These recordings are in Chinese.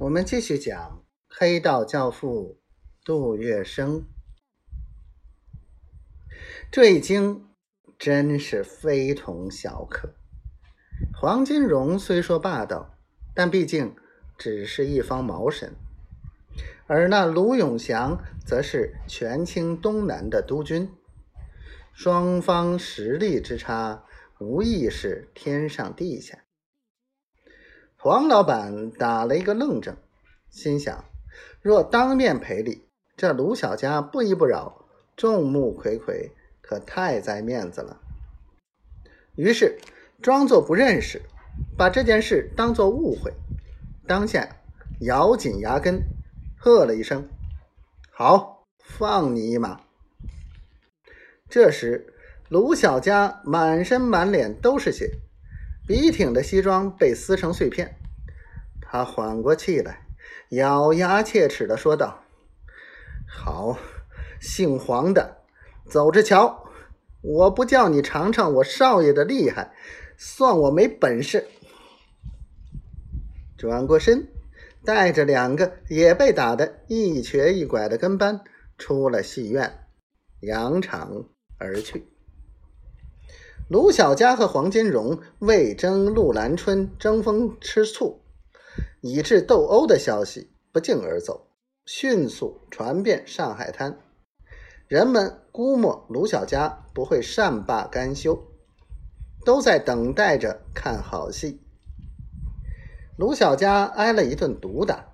我们继续讲黑道教父杜月笙。这一经真是非同小可。黄金荣虽说霸道，但毕竟只是一方毛神，而那卢永祥则是权倾东南的督军，双方实力之差，无疑是天上地下。黄老板打了一个愣怔，心想：若当面赔礼，这卢小佳不依不饶，众目睽睽，可太栽面子了。于是装作不认识，把这件事当作误会，当下咬紧牙根，喝了一声：“好，放你一马。”这时，卢小佳满身满脸都是血。笔挺的西装被撕成碎片，他缓过气来，咬牙切齿地说道：“好，姓黄的，走着瞧！我不叫你尝尝我少爷的厉害，算我没本事。”转过身，带着两个也被打得一瘸一拐的跟班出了戏院，扬长而去。卢小佳和黄金荣为争陆兰春争风吃醋，以致斗殴的消息不胫而走，迅速传遍上海滩。人们估摸卢小佳不会善罢甘休，都在等待着看好戏。卢小佳挨了一顿毒打，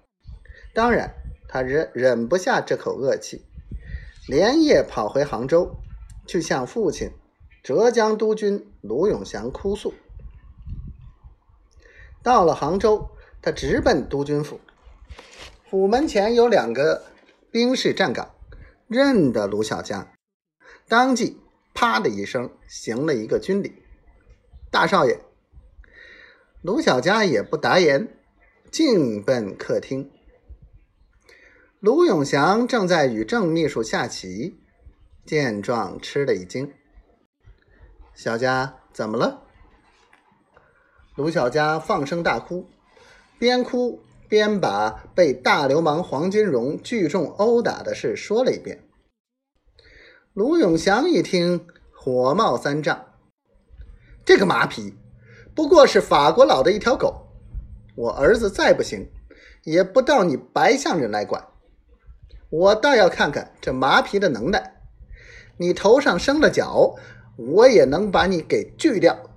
当然他忍忍不下这口恶气，连夜跑回杭州，去向父亲。浙江督军卢永祥哭诉。到了杭州，他直奔督军府。府门前有两个兵士站岗，认得卢小佳，当即啪的一声行了一个军礼：“大少爷。”卢小佳也不答言，径奔客厅。卢永祥正在与郑秘书下棋，见状吃了一惊。小佳怎么了？卢小佳放声大哭，边哭边把被大流氓黄金荣聚众殴打的事说了一遍。卢永祥一听，火冒三丈：“这个马匹不过是法国佬的一条狗，我儿子再不行，也不到你白象人来管。我倒要看看这马匹的能耐，你头上生了角。”我也能把你给锯掉。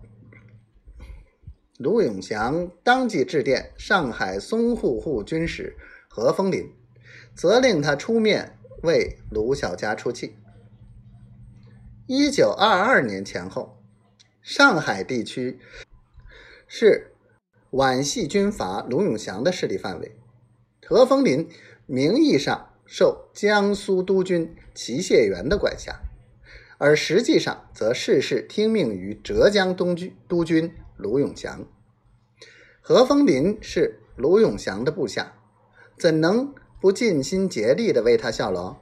卢永祥当即致电上海淞沪沪军使何风林，责令他出面为卢小佳出气。一九二二年前后，上海地区是皖系军阀卢永祥的势力范围，何风林名义上受江苏督军齐燮元的管辖。而实际上，则事事听命于浙江东军督军卢永祥。何风林是卢永祥的部下，怎能不尽心竭力地为他效劳？